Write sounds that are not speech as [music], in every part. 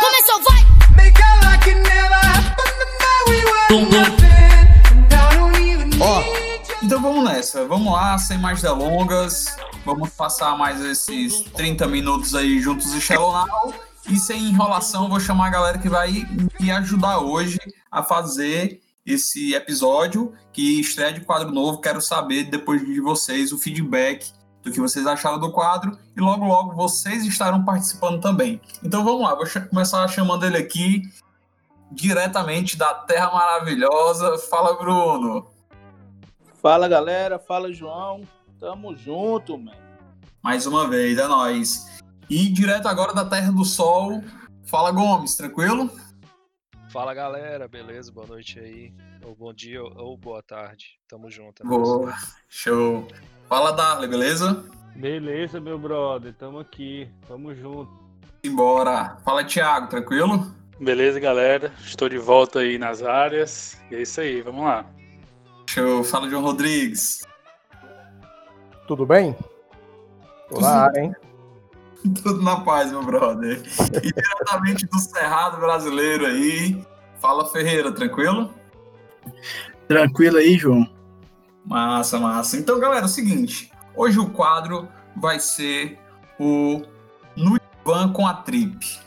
Começou, vai! Ó, então vamos nessa. Vamos lá, sem mais delongas. Vamos passar mais esses 30 minutos aí juntos de Shallow Now. E sem enrolação, vou chamar a galera que vai me ajudar hoje a fazer esse episódio que estreia de quadro novo. Quero saber, depois de vocês, o feedback do que vocês acharam do quadro e logo, logo vocês estarão participando também. Então vamos lá, vou começar chamando ele aqui diretamente da Terra Maravilhosa. Fala, Bruno. Fala, galera. Fala, João. Tamo junto, man. Mais uma vez, é nóis. E direto agora da Terra do Sol. Fala, Gomes, tranquilo? Fala, galera. Beleza? Boa noite aí. Ou bom dia ou boa tarde. Tamo junto. é Boa, show. Fala, Darley, beleza? Beleza, meu brother. Tamo aqui. Tamo junto. Embora. Fala, Thiago, tranquilo? Beleza, galera? Estou de volta aí nas áreas. E é isso aí, vamos lá. Show. Fala, João Rodrigues. Tudo bem? Olá, hein? Tudo na paz, meu brother. E diretamente do Cerrado brasileiro aí. Fala, Ferreira, tranquilo? Tranquilo aí, João? Massa, massa. Então, galera, é o seguinte. Hoje o quadro vai ser o No Van com a Trip.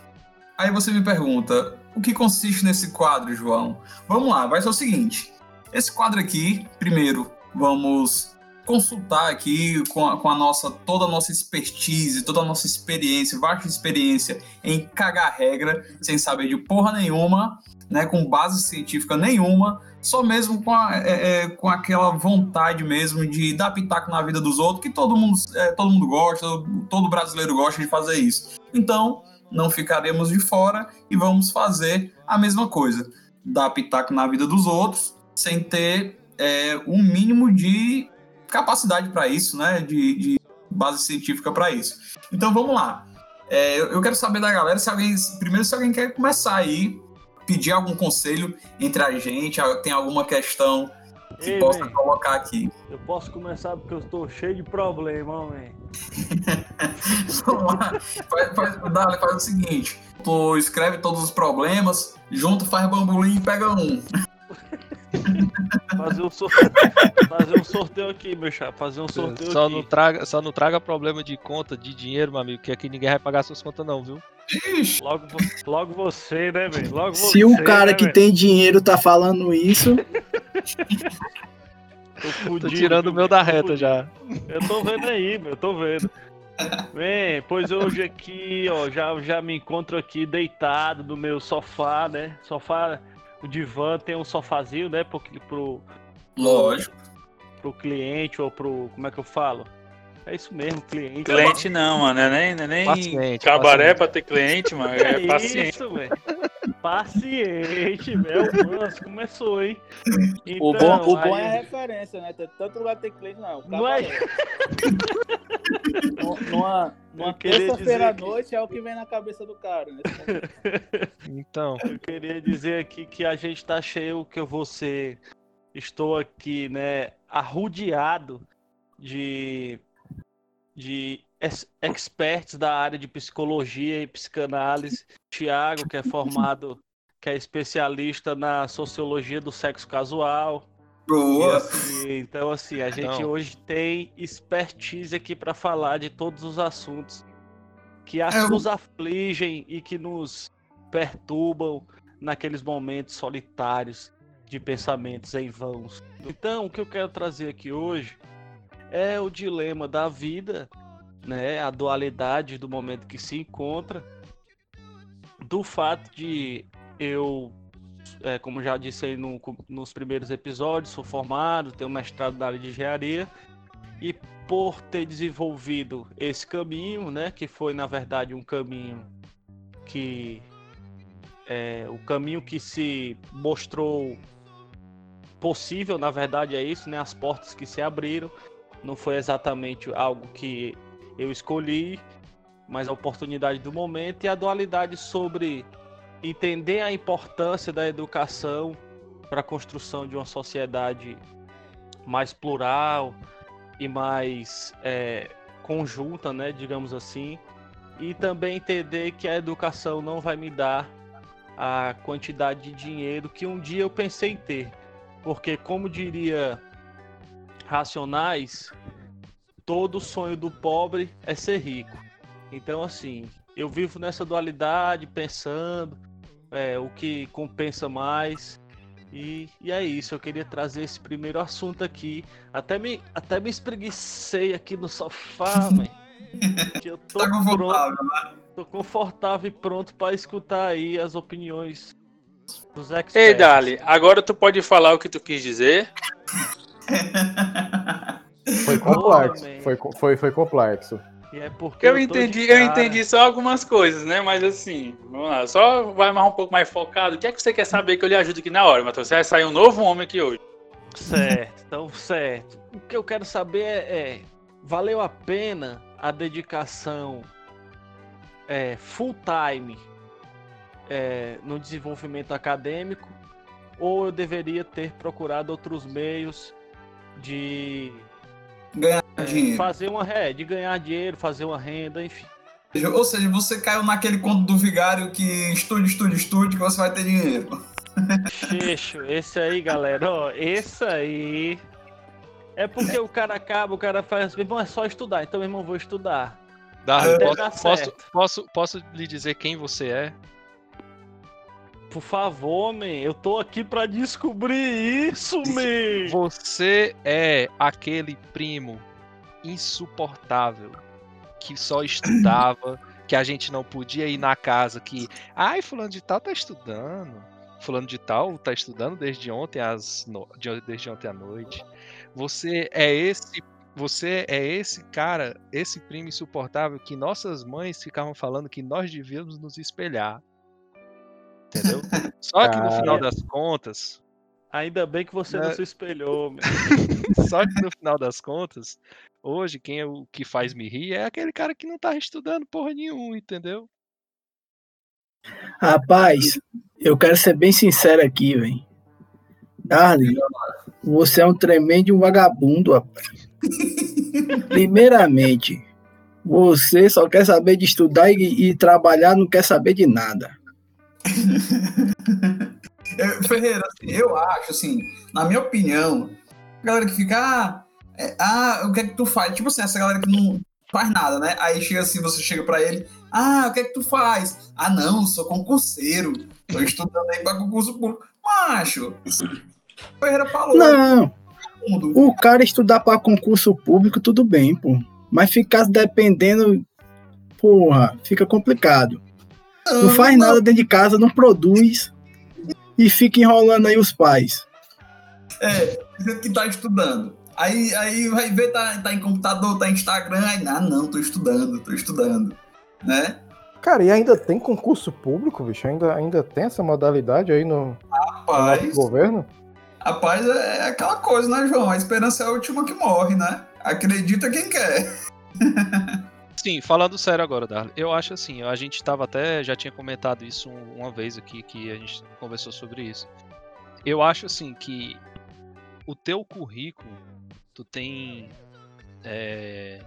Aí você me pergunta, o que consiste nesse quadro, João? Vamos lá, vai ser o seguinte. Esse quadro aqui, primeiro, vamos consultar aqui com a, com a nossa toda a nossa expertise, toda a nossa experiência, vasta experiência em cagar regra, sem saber de porra nenhuma, né, com base científica nenhuma, só mesmo com, a, é, é, com aquela vontade mesmo de dar pitaco na vida dos outros, que todo mundo, é, todo mundo gosta, todo brasileiro gosta de fazer isso. Então, não ficaremos de fora e vamos fazer a mesma coisa, dar pitaco na vida dos outros, sem ter é, um mínimo de capacidade para isso, né? De, de, base científica para isso. Então vamos lá. É, eu quero saber da galera se alguém. Primeiro, se alguém quer começar aí, pedir algum conselho entre a gente, tem alguma questão que Ei, possa man. colocar aqui. Eu posso começar porque eu estou cheio de problema, man. [laughs] Vamos lá. Faz, faz, Dale, faz o seguinte: tu escreve todos os problemas, junto, faz bambolim e pega um. Fazer um sorteio, fazer um sorteio aqui, meu chapa. Fazer um sorteio Só aqui. não, traga, só não traga problema de conta, de dinheiro, meu amigo, que aqui ninguém vai pagar suas contas, não, viu? Logo, logo você, né, velho? Logo Se você, o cara né, que velho? tem dinheiro tá falando isso, Tô, [laughs] Tô fudido, tirando o meu da tô reta fudido. já. Eu tô vendo aí, meu, eu tô vendo. Bem, pois hoje aqui, ó, já, já me encontro aqui deitado no meu sofá, né? Sofá, o divã tem um sofazinho, né? Pro, pro, lógico. pro cliente ou pro. Como é que eu falo? É isso mesmo, cliente. Cliente não, mano. É nem, é nem Paciente, cabaré paciente. pra ter cliente, mano. É [laughs] paciente. Isso, velho. Paciente, velho. Nossa, começou, hein? o bom, o bom aí- é a referência, né? Tanto lugar que tem cliente, não. Não é- Numa- Numa, terça-feira à que- noite é o que vem na cabeça do cara. Né? Então, Eu queria dizer aqui que a gente tá cheio, que eu vou ser. Estou aqui, né, arrodeado de, de ex- experts da área de psicologia e psicanálise. Tiago, que é formado, que é especialista na sociologia do sexo casual. E, Boa. assim, então, assim, a gente Não. hoje tem expertise aqui para falar de todos os assuntos que as- É, eu- nos afligem e que nos perturbam naqueles momentos solitários de pensamentos em vãos. Então, o que eu quero trazer aqui hoje é o dilema da vida, né, a dualidade do momento que se encontra, do fato de eu é, como já disse aí no- nos primeiros episódios, sou formado, tenho mestrado na área de engenharia. E por ter desenvolvido esse caminho, né, que foi na verdade um caminho que é, o caminho que se mostrou possível, na verdade é isso, né, as portas que se abriram, não foi exatamente algo que eu escolhi, mas a oportunidade do momento e a dualidade sobre entender a importância da educação para a construção de uma sociedade mais plural e mais é, conjunta, né, digamos assim, e também entender que a educação não vai me dar a quantidade de dinheiro que um dia eu pensei em ter. Porque, como diria Racionais, todo sonho do pobre é ser rico. Então, assim, eu vivo nessa dualidade, pensando é, o que compensa mais. E, e é isso, eu queria trazer esse primeiro assunto aqui. Até me, até me espreguicei aqui no sofá, mãe. Que eu tô Tá confortável, pronto, né? tô confortável e pronto para escutar aí as opiniões dos experts. Ei, Dali, agora tu pode falar o que tu quis dizer? [laughs] Foi complexo. Foi, foi, foi complexo. E é porque Eu de entendi, eu entendi só algumas coisas, né? Mas assim, vamos lá, só vai mais um pouco mais focado. O que é que você quer saber que eu lhe ajude aqui na hora, Matheus? Você vai sair um novo homem aqui hoje. Certo, então certo. O que eu quero saber é, é, valeu a pena a dedicação é, full time é, no desenvolvimento acadêmico ou eu deveria ter procurado outros meios de Ganhar é, dinheiro. fazer uma é, de ganhar dinheiro, fazer uma renda, enfim. Ou seja, você caiu naquele conto do vigário que estude, estude, estude, que você vai ter dinheiro. Xixo, esse aí, galera, ó, esse aí. É porque o cara acaba, o cara faz, meu irmão, é só estudar, então, meu irmão, vou estudar. Até posso, dar posso, certo. posso, posso lhe dizer quem você é? Por favor, man, eu tô aqui pra descobrir isso, man. Você é aquele primo insuportável que só [coughs] estudava, que a gente não podia ir na casa, que, ai, fulano de tal tá estudando. Fulano de tal tá estudando desde ontem às no... de- desde ontem à noite. Você é esse você é esse cara, esse primo insuportável que nossas mães ficavam falando que nós devíamos nos espelhar. Entendeu? [laughs] Só que no final das contas, Ainda bem que você não É. se espelhou. [laughs] Só que no final das contas, hoje quem é o que faz me rir é aquele cara que não tá estudando porra nenhuma, entendeu? Rapaz, eu quero ser bem sincero aqui, velho. Darley, você é um tremendo um vagabundo, rapaz. [laughs] Primeiramente, você só quer saber de estudar e, e trabalhar, não quer saber de nada. Eu- [laughs] Ferreira, assim, eu acho, assim, na minha opinião, a galera que fica, ah, é, ah, o que é que tu faz? Tipo assim, essa galera que não faz nada, né? Aí chega assim, você chega pra ele, ah, o que é que tu faz? Ah, não, sou concurseiro, tô estudando aí pra concurso público. Macho, o Ferreira falou, Não, o cara estudar para concurso público, tudo bem, pô. Mas ficar dependendo, porra, fica complicado. Não faz nada dentro de casa, não produz e fica enrolando aí os pais. É, dizendo que tá estudando. Aí, aí vai ver, tá, tá em computador, tá em Instagram, aí, ah, não, tô estudando, tô estudando, né? Cara, e ainda tem concurso público, bicho? Ainda, ainda tem essa modalidade aí no, no Rapaz, nosso governo? rapaz, é aquela coisa, né, João? A esperança é a última que morre, né? Acredita quem quer. [laughs] Sim, falando sério agora, Darley, eu acho assim, a gente tava até, já tinha comentado isso um- uma vez aqui, que a gente conversou sobre isso. Eu acho assim que o teu currículo, tu tem é,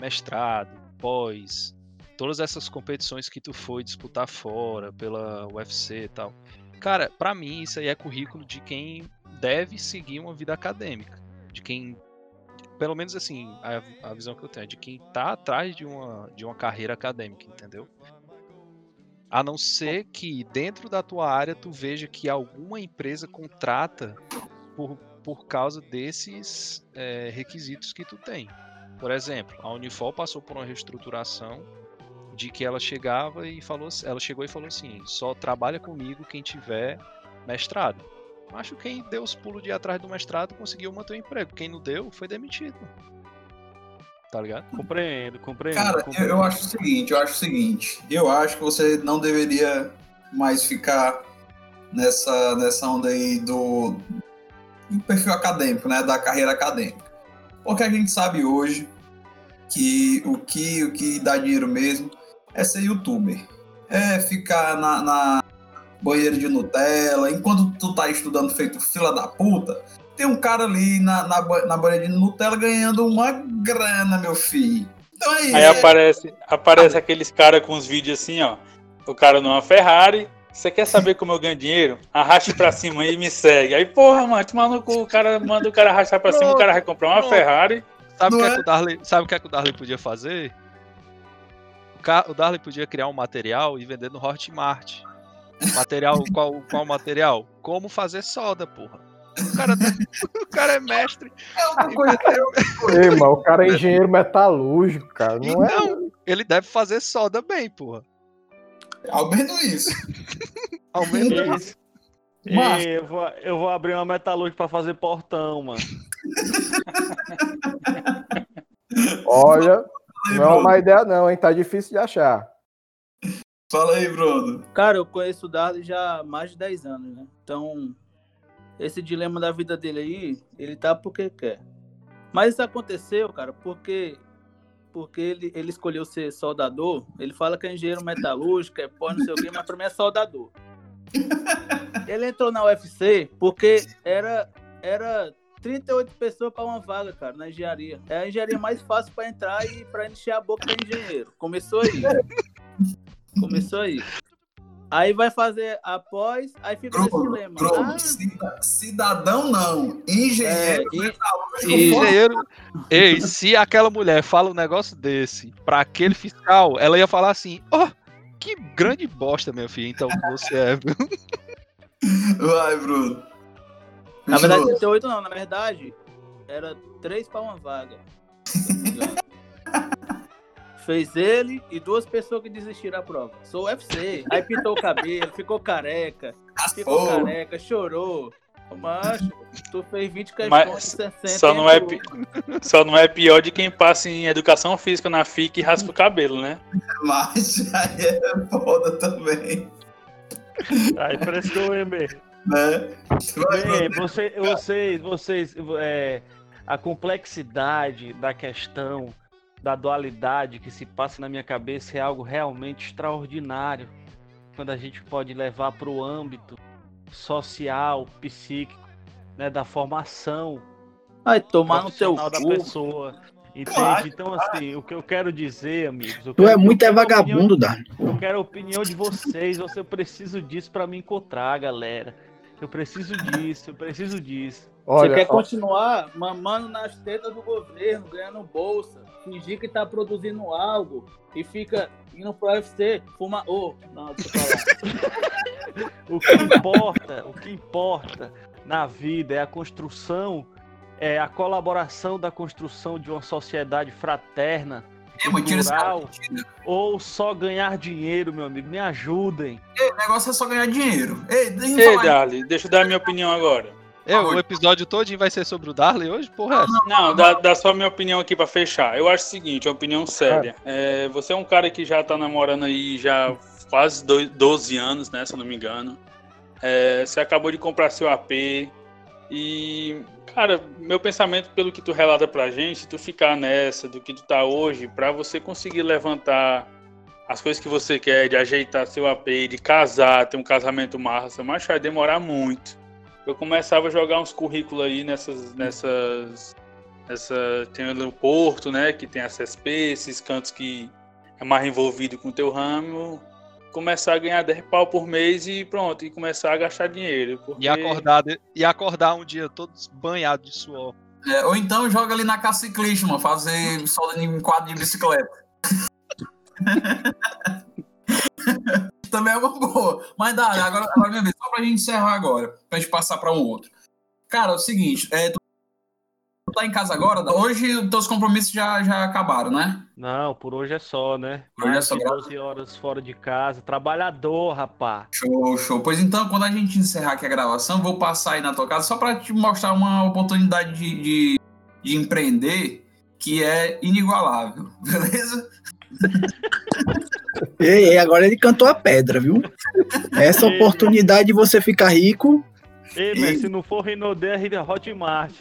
mestrado, pós, todas essas competições que tu foi disputar fora, pela UFC e tal. Cara, pra mim isso aí é currículo de quem deve seguir uma vida acadêmica, de quem pelo menos assim, a, a visão que eu tenho é de quem tá atrás de uma, de uma carreira acadêmica, entendeu? A não ser que dentro da tua área tu veja que alguma empresa contrata por, por causa desses é, requisitos que tu tem. Por exemplo, a Unifol passou por uma reestruturação de que ela chegava e falou, ela chegou e falou assim, só trabalha comigo quem tiver mestrado. Acho que quem deu os pulos de ir atrás do mestrado conseguiu manter o emprego. Quem não deu foi demitido. Tá ligado? Compreendo, compreendo. Cara, eu, compreendo. eu acho o seguinte, eu acho o seguinte, eu acho que você não deveria mais ficar nessa, nessa onda aí do, do perfil acadêmico, né? Da carreira acadêmica. Porque a gente sabe hoje que o que, o que dá dinheiro mesmo é ser youtuber. É ficar na, na banheira de Nutella, enquanto tu tá estudando feito fila da puta, tem um cara ali na, na, na banheira de Nutella ganhando uma grana, meu filho. Então é isso. Aí aparece, aparece aqueles caras com os vídeos assim, ó. O cara numa Ferrari. Você quer saber como eu ganho dinheiro? Arraste pra cima aí e me segue. Aí, porra, mano, te maluco, o cara manda o cara arrastar pra cima, o cara vai comprar uma. Ferrari. Sabe o que, é é? que o Darley, sabe o que é que o Darley podia fazer? O Darley podia criar um material e vender no Hotmart. Material, qual, qual material? Como fazer soda, porra. O cara, [laughs] o cara é mestre. outra coisa. [laughs] Ei, mano, o cara é engenheiro metalúrgico, cara. Não é. Então, ele deve fazer soda bem, porra. Ao menos isso. [laughs] Ao menos Isso. Mas- Ei, eu, vou, eu vou abrir uma metalúrgica pra fazer portão, mano. Olha, não é uma ideia, não, hein? Tá difícil de achar. Fala aí, Bruno. Cara, eu conheço o Darley já há mais de 10 anos, né? Então, esse dilema da vida dele aí, ele tá porque quer. Mas isso aconteceu, cara, porque porque ele, ele escolheu ser soldador. Ele fala que é engenheiro metalúrgico, é pó, não sei o quê, mas pra mim é soldador. [laughs] Ele entrou na UFC porque era, era 38 pessoas para uma vaga, cara, na engenharia. É a engenharia mais fácil para entrar e para encher a boca para engenheiro. Começou aí. [laughs] Começou aí. Aí vai fazer após, aí fica nesse Bruno, dilema. Bruno, Ah, cida- cidadão não. é, Engenheiro foda. Engenheiro. Ei, se aquela mulher fala um negócio desse pra aquele fiscal, ela ia falar assim: Ó, que grande bosta, meu filho. Então você é. viu?" Vai, Bruno. Na verdade, Continua. 38 não, na verdade, era 3 para uma vaga. [laughs] Fez ele e duas pessoas que desistiram da prova. Sou UFC. Aí pintou o cabelo, ficou careca, ficou Raspou. careca, chorou. Macho, tu fez 20 questões Mas de 60. só não é entrou. Só não é pior de quem passa em educação física na FIC e raspa o cabelo, né? Mas aí é foda também. Aí prestou, hein, bê? Né? Bem, você- vocês, vocês, é, a complexidade da questão, da dualidade que se passa na minha cabeça é algo realmente extraordinário. Quando a gente pode levar para o âmbito social, psíquico, né, da formação Vai tomar no teu da cu. pessoa. Entende? Então, assim, o que eu quero dizer, amigos. eu Tu é eu muito é vagabundo, Darley. eu quero a opinião de vocês. Você preciso disso para me encontrar, galera. Eu preciso disso, eu preciso disso. Olha, Você quer ó, continuar mamando nas tetas do governo, ganhando bolsa, fingir que tá produzindo algo e fica indo pro UFC, fuma. Ô, não, deixa eu falar. [laughs] O que importa, o que importa na vida é a construção, é a colaboração da construção de uma sociedade fraterna, É, plural, ou só ganhar dinheiro, meu amigo. Me ajudem. Ei, O negócio é só ganhar dinheiro. Ei, deixa Ei. Darly, deixa eu dar minha opinião agora. É, o episódio todinho vai ser sobre o Darley hoje? Porra, é essa? Não, dá, dá só minha opinião aqui pra fechar. Eu acho o seguinte, uma opinião séria. É, você é um cara que já tá namorando aí já quase dois- 12 anos, né, se eu não me engano. É, você acabou de comprar seu AP e, cara, meu pensamento pelo que tu relata pra gente, se tu ficar nessa do que tu tá hoje, pra você conseguir levantar as coisas que você quer, de ajeitar seu AP, de casar, ter um casamento massa, mas vai demorar muito eu começava a jogar uns currículos aí nessas. nessas. Nessa, tem o Porto, né? Que tem a CSP, esses cantos que é mais envolvido com o teu ramo. Começar a ganhar 10 pau por mês e pronto, e começar a gastar dinheiro. Porque... E acordar, e acordar um dia todo banhado de suor. É, ou então joga ali na casa ciclista, mano, fazer solda em quadro de bicicleta. [laughs] Também é uma boa. Mas dá, agora, agora minha vez, só pra gente encerrar agora, pra gente passar pra um outro. Cara, é o seguinte, é, tu tá em casa agora, hoje os teus compromissos já, já acabaram, né? Não, por hoje é só, né? Por hoje é só, de graças 12 horas fora de casa. Trabalhador, rapá. Show, show. Pois então, quando a gente encerrar aqui a gravação, vou passar aí na tua casa só pra te mostrar uma oportunidade de, de, de empreender que é inigualável, [laughs] beleza? [laughs] Ei, agora ele cantou a pedra, viu? Essa Ei. oportunidade de você ficar rico. Ei, mas se não for Rinodé, é Hotmart.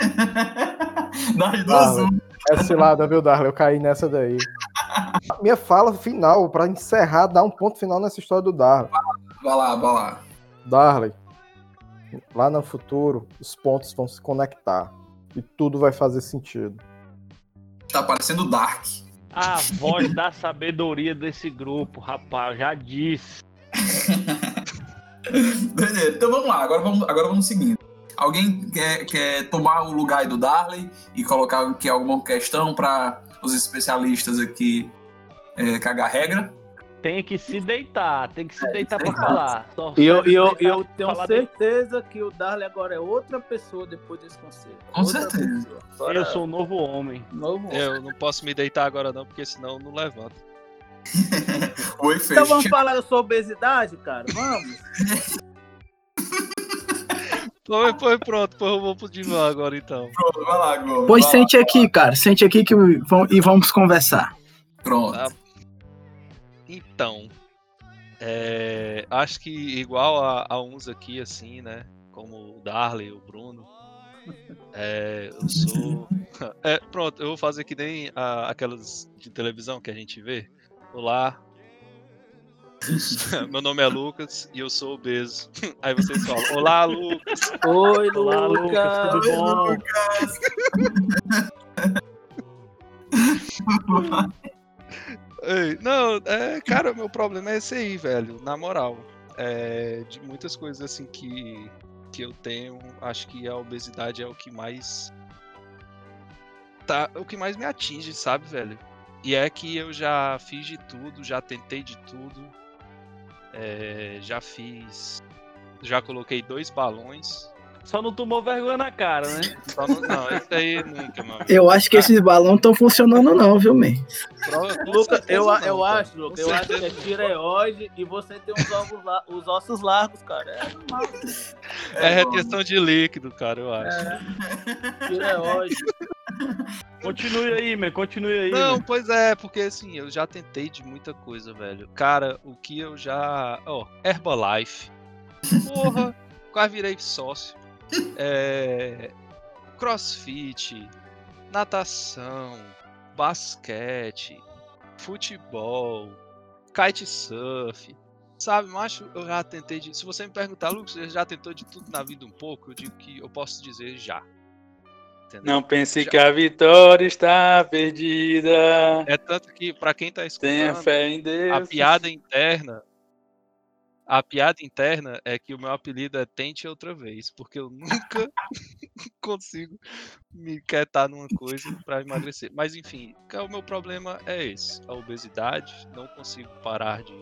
[laughs] Duas, Darley, uma. é cilada, viu, Darley? Eu caí nessa daí. Minha fala final, pra encerrar, dar um ponto final nessa história do Darley. Vai lá, vai lá. Darley, lá no futuro, os pontos vão se conectar. E tudo vai fazer sentido. Tá parecendo Dark. A voz da sabedoria desse grupo, rapaz, já disse. [laughs] Beleza, então vamos lá, agora vamos, agora vamos seguindo. Alguém quer, quer tomar o lugar do Darley e colocar aqui alguma questão para os especialistas aqui é, cagar regra? Tem que se deitar, tem que se deitar pra falar. Só E eu, eu, eu tenho falar certeza que o Darley agora é outra pessoa depois desse conselho. Com Outra certeza. Agora, Eu sou um novo homem. novo. Eu não posso me deitar agora não, porque senão eu não levanto. [laughs] O Então vamos falar da sua obesidade, cara? Vamos? [laughs] Foi, foi pronto, foi, eu vou pro divã agora então. Pronto, vai lá, Gol. Pois vai lá. sente aqui, cara. Sente aqui que e vamos conversar. Pronto. Tá. Então, é, acho que igual a, a uns aqui, assim, né? Como o Darley, o Bruno. é, eu sou. [laughs] É, pronto, eu vou fazer que nem a- aquelas de televisão que a gente vê. Olá. [laughs] Meu nome é Lucas e eu sou obeso. [laughs] Aí vocês falam: Olá, Lucas. Oi, Olá, Lucas, tudo bom? Ei, não, é, cara, meu problema é esse aí, velho. Na moral. É, de muitas coisas assim que, que eu tenho, acho que a obesidade é o que mais. Tá, o que mais me atinge, sabe, velho? E é que eu já fiz de tudo, já tentei de tudo. é, já fiz. Já coloquei dois balões. Só não tomou vergonha na cara, né? Só não, não, isso aí nunca, mano. Eu acho que esses balões não estão funcionando, não, viu, man? Lucas, eu, eu acho, Lucas, eu acho que é tireoide e você tem os, ovos la- os ossos largos, cara. É normal. É retenção de líquido, cara, eu acho. É. Tireoide. Continue aí, man. Continue aí. Não, man. pois é, porque assim, eu já tentei de muita coisa, velho. Cara, o que eu já. Ó, Herbalife. Porra, quase virei sócio. É. Crossfit, natação, basquete, futebol, kitesurf. Sabe, macho, eu já tentei de. Se você me perguntar, Lucas, você já tentou de tudo na vida um pouco? Eu digo que eu posso dizer já. Entendeu? Não pense que a vitória está perdida. É tanto que, pra quem tá Tenha escutando, fé em Deus. a piada interna. A piada interna é que o meu apelido é Tente Outra Vez, porque eu nunca [laughs] consigo me quietar numa coisa pra emagrecer. Mas enfim, que o meu problema é esse: a obesidade. Não consigo parar de,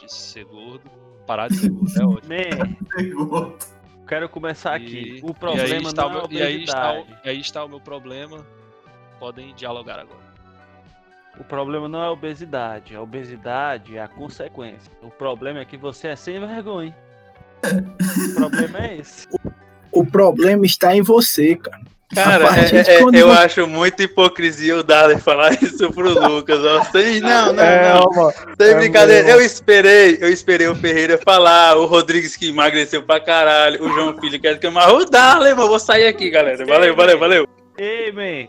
de ser gordo. Parar de ser gordo é ótimo. Man, quero começar E- aqui. e O aí problema está não o é meu- a e aí está, o- e aí está o meu problema. Podem dialogar agora. O problema não é a obesidade. A obesidade é a consequência. O problema é que você é sem vergonha. o problema é esse. [laughs] O problema está em você, cara. Cara, é- é- eu você- acho muita hipocrisia o Darley falar [laughs] isso pro Lucas. Ó. Sem, [laughs] não, não, É, não. ó, Sem é brincadeira. Eu esperei, eu esperei o Ferreira falar, o Rodrigues que emagreceu pra caralho, o João Filho que é que mas o Darley, mano, vou sair aqui, galera. Valeu, valeu, valeu. Ei, man.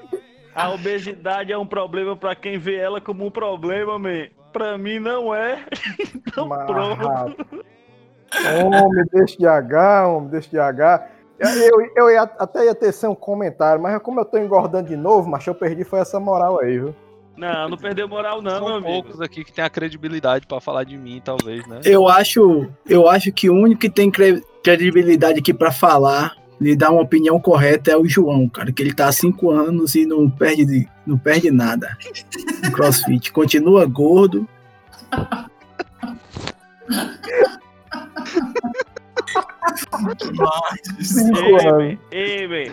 A obesidade é um problema pra quem vê ela como um problema, man. Pra mim não é. [laughs] Então Mas, pronto. Homem, deixa de H, homem, deixa de H. Eu, eu, eu ia- até ia ter ser um comentário, mas como eu tô engordando de novo, mas eu perdi foi essa moral aí, viu? Não, não perdeu moral não, meu São amigo. poucos aqui que tem a credibilidade pra falar de mim, talvez, né? Eu acho, eu acho que o único que tem cre- credibilidade aqui pra falar e dar uma opinião correta é o João, cara, que ele tá há cinco anos e não perde, não perde nada no [laughs] CrossFit. Continua gordo. Ei.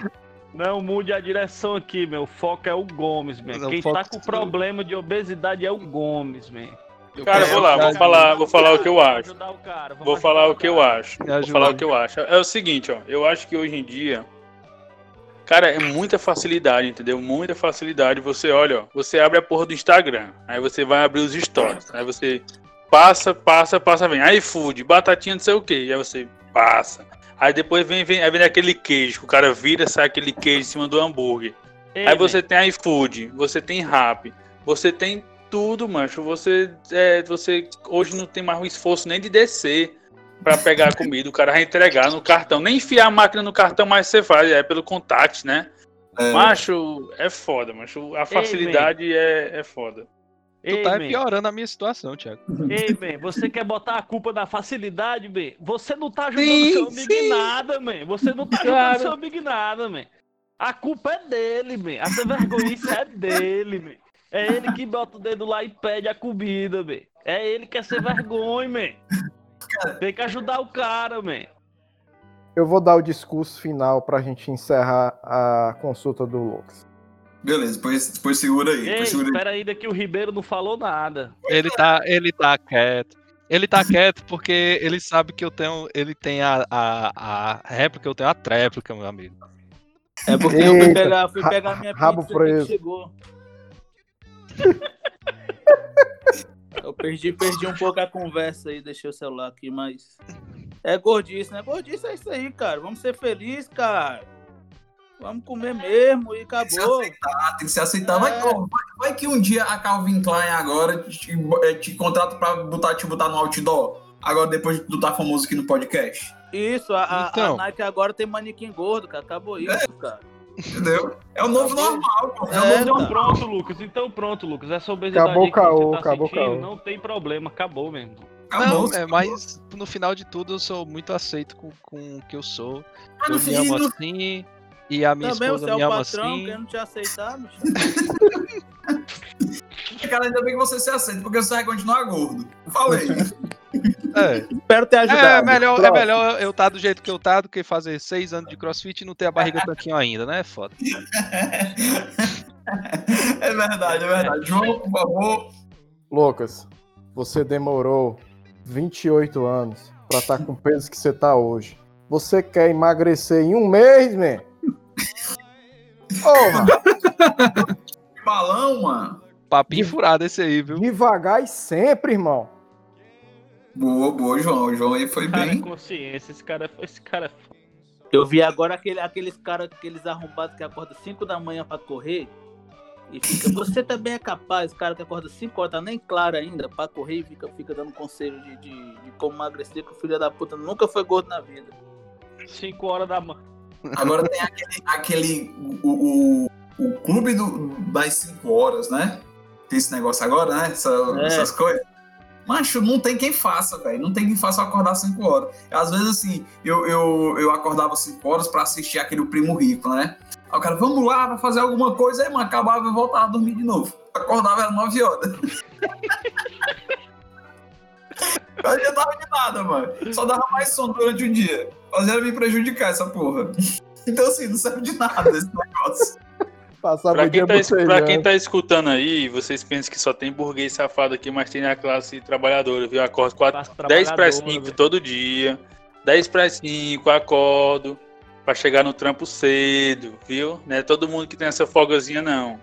Não mude a direção aqui, meu. O foco é o Gomes, man. Não, Quem tá com problema de obesidade é o Gomes, man. Eu Cara, vou lá, vou falar, vou falar o que eu acho. Vou falar o que eu acho. Vou falar o que eu acho. É o seguinte, ó. Eu acho que hoje em dia, cara, é muita facilidade, entendeu? Muita facilidade. Você olha, ó, você abre a porra do Instagram, aí você vai abrir os stories, aí você passa, passa, passa, vem iFood, batatinha, não sei o que, aí você passa. Aí depois vem, vem, aí vem aquele queijo, que o cara vira, sai aquele queijo em cima do hambúrguer. Ei, Aí você tem iFood, você tem Rap, você tem tudo, mancho. Você, é, você hoje não tem mais o esforço nem de descer pra pegar a [laughs] comida. O cara vai entregar no cartão. Nem enfiar a máquina no cartão mais você faz, é pelo contact, né? É, Macho, é foda, macho. A facilidade é, é foda. Tu Ei, tá man. piorando a minha situação, Thiago. Ei, man, você quer botar a culpa na facilidade, man? Você não tá ajudando Sim, seu amigo sim. em nada, man. Você não tá ajudando Claro. seu amigo em nada, man. A culpa é dele, man. A sem vergonhice é dele, man. É ele que bota o dedo lá e pede a comida, man. É ele que é sem vergonha, man. Tem que ajudar o cara, man. Eu vou dar o discurso final pra gente encerrar a consulta do Lucas. Beleza, depois, depois segura aí. Ei, Depois segura aí. espera ainda que o Ribeiro não falou nada. Ele tá, ele tá quieto. Ele tá quieto porque ele sabe que eu tenho. Ele tem a, a, a réplica, eu tenho a tréplica, meu amigo. É porque eu fui Eita, pegar, fui pegar minha rabo pizza preso. chegou. Eu perdi, perdi um pouco a conversa aí, deixei o celular aqui, mas. É gordice, né? Gordice é isso aí, cara. Vamos ser felizes, cara. Vamos comer mesmo e Tem que se acabou. aceitar, tem que se aceitar. Vai, É. ó, vai, vai que um dia a Calvin Klein agora te, eh, te contrata pra botar, te botar no outdoor. Agora, depois de tu tá famoso aqui no podcast. Isso, a, a- a Então. Nike agora tem manequim gordo, cara. Acabou isso, cara. Entendeu? É o novo normal, pô. É, É, o novo Então pronto, Lucas. Então pronto, Lucas. Essa obesidade Acabou que o caô, você tá acabou o sentindo, caô. não tem problema. Acabou mesmo. Acabou. Não, é, mas no final de tudo eu sou muito aceito com, com o que eu sou. No Eu me amo assim. E a minha Também esposa você é me o ama patrão, assim. querendo te aceitar, bicho. [laughs] Cara, ainda bem que você se aceita, porque você vai continuar gordo. Falei. [laughs] É, [laughs] Espero ter ajudado. é melhor, é melhor eu estar do jeito que eu tá do que fazer seis anos de crossfit e não ter a barriga tanquinho ainda, né? Foda. [laughs] é verdade, é verdade. João, por favor. Lucas, você demorou 28 anos pra estar com o peso que você tá hoje. Você quer emagrecer em um mês, man? Porra, [laughs] Balão, mano. Papinho furado esse aí, viu? devagar e sempre, irmão. Boa, boa, João. O João aí foi Cara, bem. consciência. Esse cara, esse cara é Eu vi agora aquele, aqueles caras, aqueles arrombados que acordam 5 da manhã pra correr e fica. Você também é capaz, cara que acorda 5 horas, tá nem claro ainda, pra correr e fica, fica dando conselho de, de, de como emagrecer, que o filho da puta nunca foi gordo na vida. 5 horas da manhã. Agora tem aquele. aquele o, o, o clube do, das 5 horas, né? Tem esse negócio agora, né? Essa- É. Essas coisas. Macho, não tem quem faça, velho. Não tem quem faça eu acordar 5 horas. Às vezes, assim, eu, eu, eu acordava 5 horas pra assistir aquele Primo Rico, né? Aí o cara, vamos lá, vai fazer alguma coisa. Aí, mano, acabava e voltava a dormir de novo. Acordava, era 9 horas. [laughs] Não adiantava de nada, mano. Só dava mais sono durante o dia. Fazia me prejudicar essa porra. Então, assim, não serve de nada esse negócio. Passava Pra quem, tá, es- pra quem tá escutando aí, vocês pensam que só tem burguês safado aqui, mas tem a classe trabalhadora, viu? Acordo 4, Classe 10 para trabalhadora, 5 velho. todo dia. 10 para 5, acordo. Pra chegar no trampo cedo, viu? Não é todo mundo que tem essa folgazinha, não.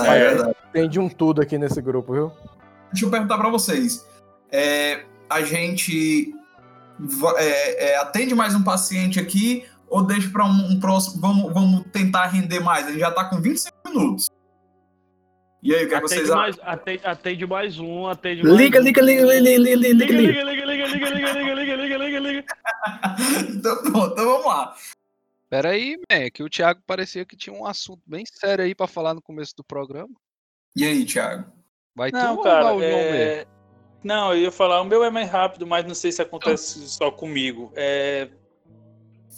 É, É. verdade. Tem de um tudo aqui nesse grupo, viu? Deixa eu perguntar pra vocês. É, a gente é, é, atende mais um paciente aqui ou deixa pra um, um próximo? Vamos, vamos tentar render mais. A gente já tá com 25 minutos. E aí, o que, é que vocês acham? mais, atende, atende mais um, atende mais Liga, um. liga, liga, liga, liga, liga, liga, liga. liga, liga, liga, liga, liga, liga, liga, liga, liga, liga. então, pronto, então vamos lá. Pera aí, man, que o Thiago parecia que tinha um assunto bem sério aí pra falar no começo do programa. E aí, Thiago? Vai tu Não, ou cara, vai o João mesmo? é... Não, eu ia falar, o meu é mais rápido, mas não sei se acontece só comigo. É...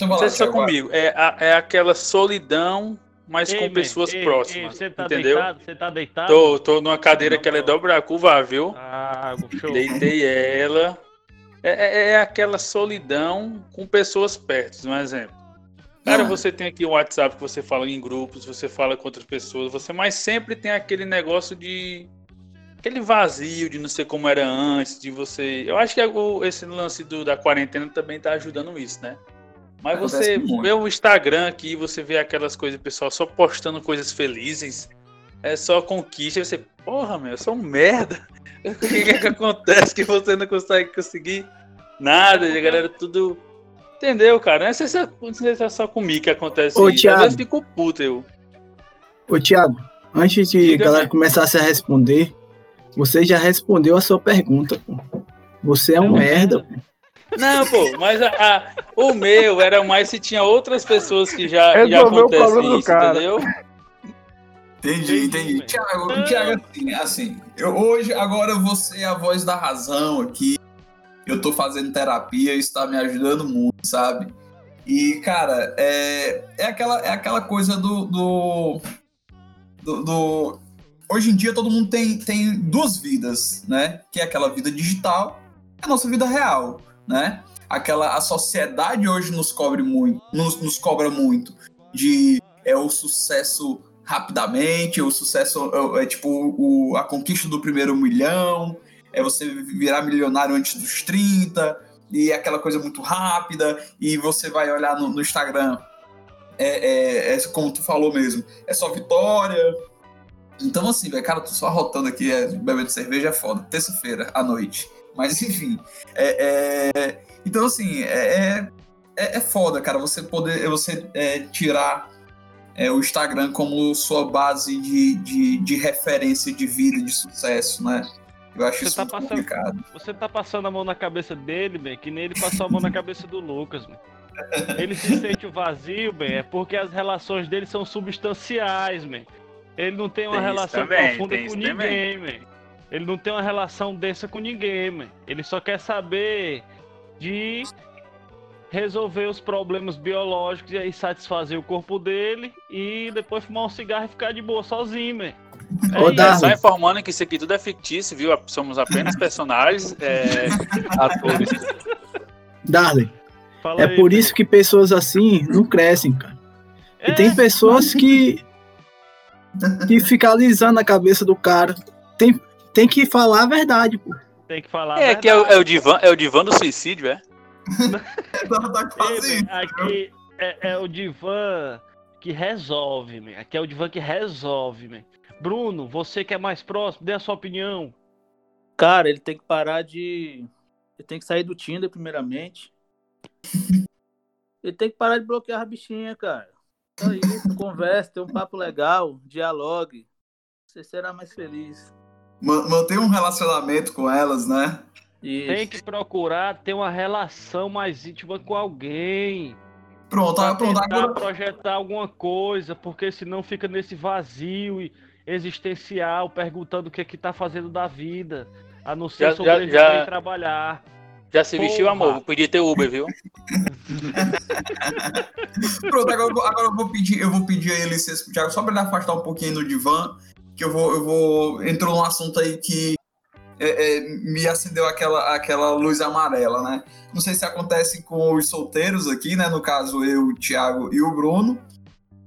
Então Não vai lá, comigo. É, a- é aquela solidão, mas Ei, com pessoas ei, próximas. ei, Você tá entendeu? deitado? Você tá deitado? Tô, tô numa cadeira que ela é dobra curva, viu? Ah, show. Deitei ela. É, é- é aquela solidão com pessoas perto, um exemplo. Cara, Ah. você tem aqui o WhatsApp que você fala em grupos, você fala com outras pessoas, você mas sempre tem aquele negócio de aquele vazio de não ser como era antes, de você. Eu acho que o- esse lance do- da quarentena também tá ajudando isso, né? Mas Acontece você muito. vê o Instagram aqui, você vê aquelas coisas, pessoal só postando coisas felizes, é só conquista, e você, porra, meu, eu sou um merda. [laughs] O que é que acontece que você não consegue conseguir nada? E a galera tudo. Entendeu, cara? Não é, se é só comigo que acontece Ô, isso. Às Thiago. vezes fico puto, eu. Ô, Thiago, antes de Diga, a galera começar a responder, você já respondeu a sua pergunta, pô. Você é um Eu- merda, pô. Não, pô, mas a, a- O meu era mais se tinha outras pessoas que já, já Resolveu o problema do acontece isso, cara. entendeu? Entendi, Entendi. Tiago. Tiago, assim, assim, eu, hoje, agora eu vou ser a voz da razão aqui. Eu tô fazendo terapia, isso tá me ajudando muito, sabe? E, cara, é, é, aquela, é aquela coisa do, do, do, do- Hoje em dia todo mundo tem, tem duas vidas, né? Que é aquela vida digital e a nossa vida real, né? Aquela, a sociedade hoje nos cobre muito, nos, nos cobra muito de é o sucesso rapidamente, o sucesso é, é tipo o, a conquista do primeiro milhão, é você virar milionário antes dos 30, e é aquela coisa muito rápida, e você vai olhar no, no Instagram, é, é, é como tu falou mesmo, é só vitória. Então, assim, velho, cara, tô só arrotando aqui, é, bebendo cerveja é foda, terça-feira, à noite. Mas, enfim, é, é- então, assim, é, é, é foda, cara, você poder, você é, tirar é, o Instagram como sua base de, de, de referência de vida, de sucesso, né? Eu acho Você isso tá muito passando- complicado. Você tá passando a mão na cabeça dele, bem, que nem ele passou a mão na cabeça do Lucas, bem. Ele se sente o vazio, bem, é porque as relações dele são substanciais, bem. Ele não tem uma Tem relação também, profunda com ninguém, bem. Ele não tem uma relação densa com ninguém, bem. Ele só quer saber de resolver os problemas biológicos e aí satisfazer o corpo dele e depois fumar um cigarro e ficar de boa sozinho, bem. É Ô. Darwin. Só informando que isso aqui tudo é fictício, viu? Somos apenas personagens, é, [laughs] atores. Darley, Fala é aí, por bem. isso que pessoas assim não crescem, cara. E É, tem pessoas que. que ficam alisando a cabeça do cara. Tem, tem que falar a verdade, pô. Tem que falar. É, que é, o- é o divã, é o divã do suicídio, é? [laughs] Tá, tá quase isso. Aqui é, é o divã que resolve, man. Aqui é o divã que resolve, man. Bruno, você que é mais próximo, dê a sua opinião. Cara, ele tem que parar de. Ele tem que sair do Tinder, primeiramente. Ele tem que parar de bloquear a bichinha, cara. Só isso, converse, tem um papo legal, dialogue. Você será mais feliz. Ma- Manter um relacionamento com elas, né? Isso. Tem que procurar ter uma relação mais íntima com alguém. Pronto, Pra pronto. Agora, projetar alguma coisa, porque senão fica nesse vazio e- existencial, perguntando o que é que tá fazendo da vida. A não ser Já- já- sobreviver já- e trabalhar. Já se vestiu, Porra. amor. Vou pedir teu Uber, viu? [laughs] pronto, agora, eu vou- agora eu vou pedir, eu vou pedir aí licença pro Thiago, só pra ele afastar um pouquinho do divã, que eu vou, eu vou. Entrou num assunto aí que é, é, me acendeu aquela, aquela luz amarela, né? Não sei se acontece com os solteiros aqui, né? No caso, eu, o Thiago e o Bruno.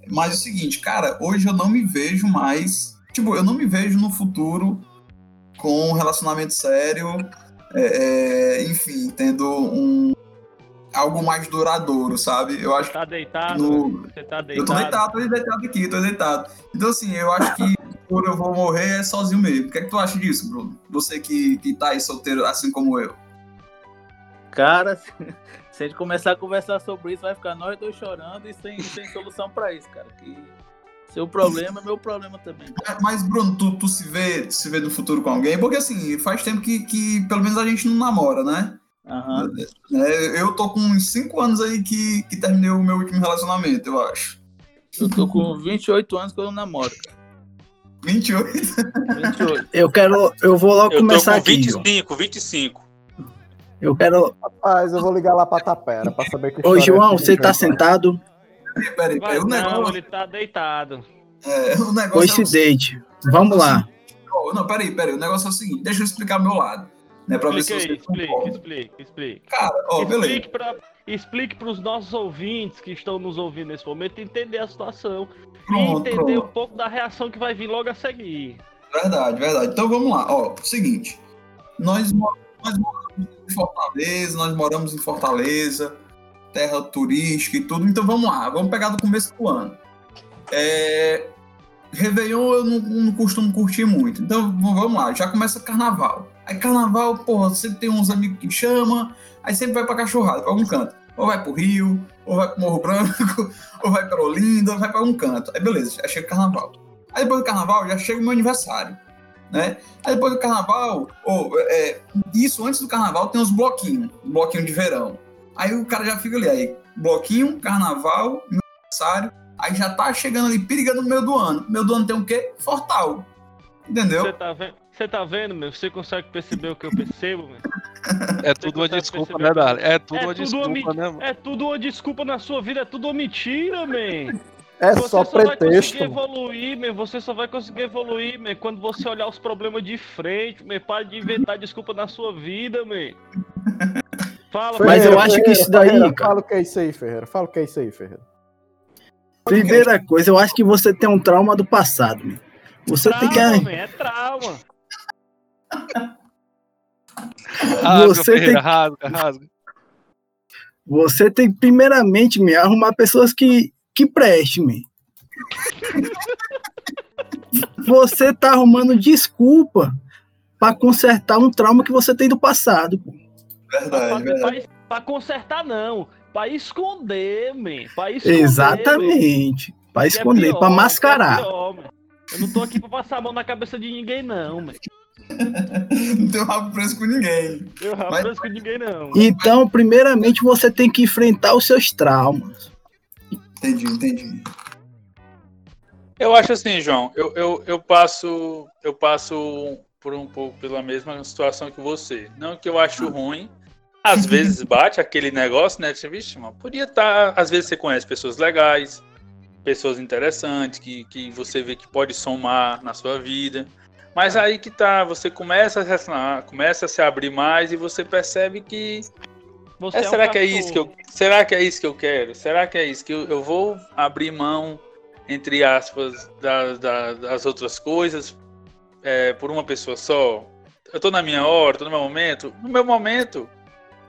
Mas é o seguinte, cara, hoje eu não me vejo mais. Tipo, eu não me vejo no futuro com um relacionamento sério, é, é, enfim, tendo um algo mais duradouro, sabe? Eu acho que Tá deitado? no, Você tá eu deitado? tô deitado, tô deitado aqui, tô deitado. Então, assim, eu acho que por eu vou morrer é sozinho mesmo. O que é que tu acha disso, Bruno? Você que, que tá aí solteiro, assim como eu. Cara, [laughs] se a gente começar a conversar sobre isso, vai ficar nós dois chorando e sem, sem solução pra isso, cara. Que seu problema é meu problema também. É, Mas, Bruno, tu, tu se vê se vê no futuro com alguém? Porque, assim, faz tempo que, que pelo menos a gente não namora, né? Aham. É, eu tô com uns 5 anos aí que, que terminei o meu último relacionamento, eu acho. Eu tô com 28 anos que eu não namoro, cara. 28. 28. Eu quero. Eu vou logo Eu tô começar com aqui. ó. 25, 25. Eu quero. Rapaz, eu vou ligar lá pra Tapera pra saber que Ô, é João, você tá sentado? Peraí, peraí. O não, negócio, ele tá deitado. é, o negócio Pois é se deite. Vamos lá. Não, Não, peraí, peraí. O negócio é o seguinte, deixa eu explicar meu lado. Né, pra ver se você aí, explica, explica, explica. Cara, ó, beleza. Explique pra, explique pros nossos ouvintes que estão nos ouvindo nesse momento entender a situação e Pronto, entender pronto. um pouco da reação que vai vir logo a seguir. Verdade, verdade. Então vamos lá. Ó, seguinte. Nós, nós moramos em Fortaleza, nós moramos em Fortaleza, terra turística e tudo. Então vamos lá, vamos pegar do começo do ano. É, Réveillon eu não, não costumo curtir muito. Então vamos lá, já começa carnaval. Aí carnaval, porra, sempre tem uns amigos que chamam, aí sempre vai pra cachorrada, pra algum canto. Ou vai pro Rio, ou vai pro Morro Branco, [laughs] ou vai pra Olinda, ou vai pra algum canto. Aí beleza, já chega carnaval. Aí depois do carnaval já chega o meu aniversário, né? Aí depois do carnaval, ou, é, isso antes do carnaval tem uns bloquinhos, bloquinho de verão. Aí o cara já fica ali, aí, bloquinho, carnaval, aniversário, aí já tá chegando ali, perigando no meio do ano. Meu do ano tem o quê? Fortal. Entendeu? Você tá vendo? Você tá vendo, meu? Você consegue perceber o que eu percebo, meu? É tudo uma desculpa, né, Dali? É tudo É uma tudo desculpa, uma né, mano? É tudo uma desculpa na sua vida, é tudo uma mentira, man. É Você só vai pretexto. conseguir evoluir, man. Você só vai conseguir evoluir, man, quando você olhar os problemas de frente, man. Para de inventar desculpa na sua vida, man. Fala, Mas man. eu acho que isso daí, Ferreira, cara- Fala o que é isso aí, Ferreira. Fala o que é isso aí, Ferreira. Primeira coisa, eu acho que você tem um trauma do passado, meu. Você tem Trauma, que. man, é trauma. Rasga, Você tem- rasga, rasga. Você tem, primeiramente, me arrumar pessoas que, que prestem, me. Você tá arrumando desculpa pra consertar um trauma que você tem do passado. pô. Verdade, Pra, verdade. pra- pra consertar, não. Pra esconder, man. Pra esconder. Exatamente. Pra Que é esconder, pior, pra que é mascarar. pior. Eu não tô aqui pra passar a mão na cabeça de ninguém, não, man. [laughs] Não tem rabo preso com ninguém. Eu Mas- rapaz com ninguém, não. Então, primeiramente, você tem que enfrentar os seus traumas. Entendi, entendi. Eu acho assim, João, eu, eu, eu passo eu passo por um pouco pela mesma situação que você. Não que eu acho ruim. Às [laughs] vezes bate aquele negócio, né? Você, Vixe, mano, podia estar. às vezes você conhece pessoas legais, pessoas interessantes, que, que você vê que pode somar na sua vida. Mas aí que tá, você começa a, se relacionar, começa a se abrir mais e você percebe que Você é, um será que é isso que eu, será que é isso que eu quero? Será que é isso que eu, eu vou abrir mão entre aspas da- da- das outras coisas é, por uma pessoa só? Eu tô na minha hora, tô no meu momento. No meu momento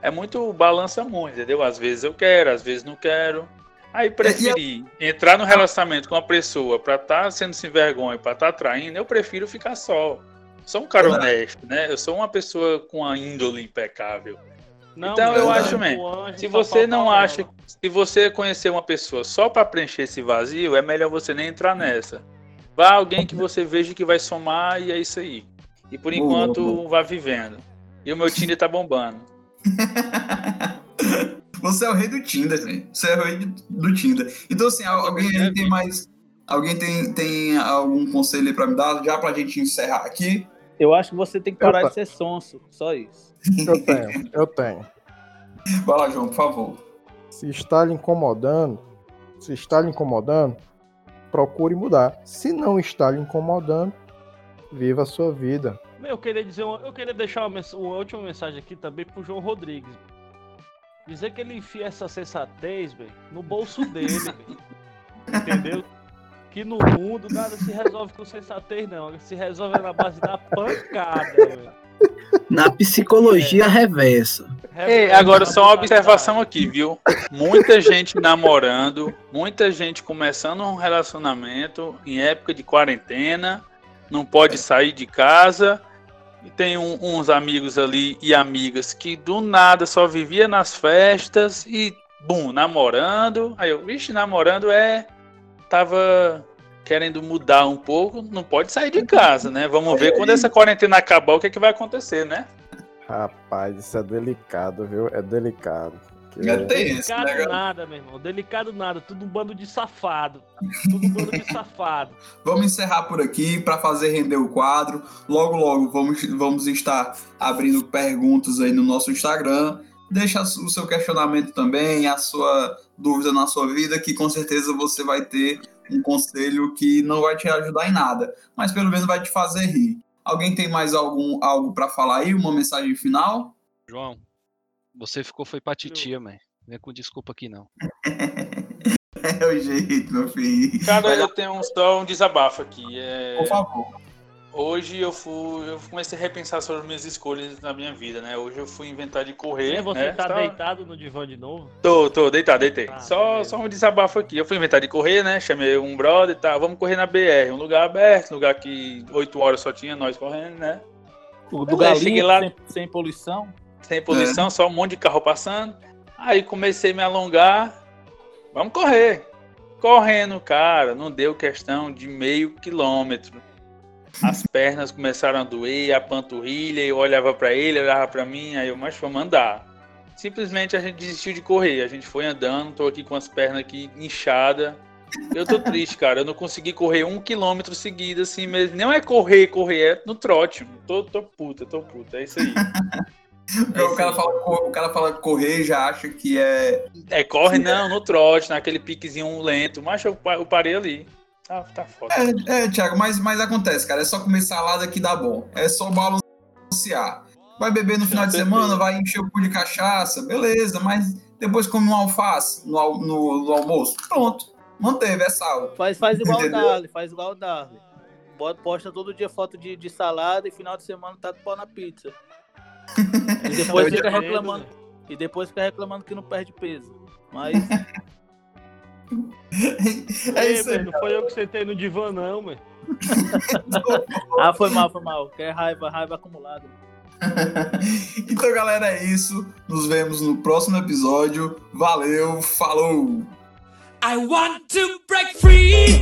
é muito balança muito, entendeu? Às vezes eu quero, às vezes não quero. Aí preferi entrar no relacionamento com uma pessoa pra estar sendo sem vergonha, pra estar traindo, eu prefiro ficar só. Sou um cara honesto, né? Eu sou uma pessoa com a índole impecável. Não, Então, eu man, acho, o man, anjo Se você não ela. acha, se você conhecer uma pessoa só pra preencher esse vazio, é melhor você nem entrar nessa. Vá alguém que você veja que vai somar e é isso aí. E por Boa, enquanto boa. vá vivendo. E o meu Tinder tá bombando. [laughs] Você é o rei do Tinder, velho. Você é o rei do Tinder. Então, assim, al- alguém aí tem mais. Alguém tem, tem algum conselho aí pra me dar, já pra gente encerrar aqui? Eu acho que você tem que parar Opa. de ser sonso. Só isso. Eu tenho, eu tenho. Vai lá, João, por favor. Se está lhe incomodando, se está lhe incomodando, procure mudar. Se não está lhe incomodando, viva a sua vida. Eu queria dizer, uma- eu queria deixar uma, uma última mensagem aqui também pro João Rodrigues. Dizer que ele enfia essa sensatez, velho, no bolso dele, [laughs] velho. Entendeu? Que no mundo nada se resolve com sensatez, não. Se resolve na base da pancada, velho. Na psicologia reversa. Ei, agora só uma observação aqui, viu? Muita gente namorando, muita gente começando um relacionamento em época de quarentena, não pode sair de casa. Tem um- uns amigos ali e amigas que do nada só vivia nas festas e, bum, namorando. Aí eu, vixe, namorando é. Tava querendo mudar um pouco, não pode sair de casa, né? Vamos ver quando essa quarentena acabar o que, é que vai acontecer, né? Rapaz, isso é delicado, viu? É delicado. Que- É tenso, né, Delicado cara? nada, meu irmão. Delicado nada. Tudo um bando de safado. Tudo um bando de safado. [laughs] Vamos encerrar por aqui para fazer render o quadro. Logo, logo vamos, vamos estar abrindo perguntas aí no nosso Instagram. Deixa o seu questionamento também, a sua dúvida na sua vida, que com certeza você vai ter um conselho que não vai te ajudar em nada, mas pelo menos vai te fazer rir. Alguém tem mais algum algo para falar aí? Uma mensagem final? João, você ficou foi pra titia, mãe. Vem com desculpa aqui, não. [laughs] É o jeito, meu filho. Cara, eu tenho um- só um desabafo aqui. É, Por favor. Hoje eu fui, eu comecei a repensar sobre minhas escolhas na minha vida, né? Hoje eu fui inventar de correr. E você né? tá deitado no divã de novo? Tô, tô, deitado, deitei. Ah, só, só um desabafo aqui. Eu fui inventar de correr, né? Chamei um brother e tal. Vamos correr na BR, um lugar aberto, lugar que 8 horas só tinha nós correndo, né? O do galinho, lá- sem, sem poluição. Sem posição, só um monte de carro passando. Aí comecei a me alongar. Vamos correr. Correndo, cara, não deu questão de meio quilômetro. As [laughs] pernas começaram a doer, a panturrilha, eu olhava pra ele, olhava pra mim, aí eu, mas vamos andar. simplesmente a gente desistiu de correr. A gente foi andando, tô aqui com as pernas aqui inchadas. Eu tô triste, [laughs] cara. Eu não consegui correr um quilômetro seguido, assim mesmo. Não é correr, correr, é no trote. Tô, tô puta, tô puta. É isso aí. [laughs] [laughs] É o, cara fala, o cara fala correr já acha que é. É, corre não, no trote, naquele piquezinho lento. Mas eu, eu parei ali. Ah, tá foda. É, é, Thiago, mas, mas acontece, cara. É só comer salada que dá bom. É só balancear. Vai beber no final de semana, vai encher o cu de cachaça, beleza, mas depois come um alface no, no, no almoço. Pronto, manteve, é sal. Faz, faz igual o Darley, faz igual o Darley. Posta todo dia foto de, de salada e final de semana tá de pau na pizza. E depois fica reclamando. E depois fica reclamando que não perde peso. Mas. [laughs] É isso aí. Não foi eu que sentei no divã, não, mano. [laughs] ah, foi mal, foi mal. Que é raiva, raiva acumulada. [laughs] então, galera, é isso. Nos vemos no próximo episódio. Valeu, falou! I want to break free.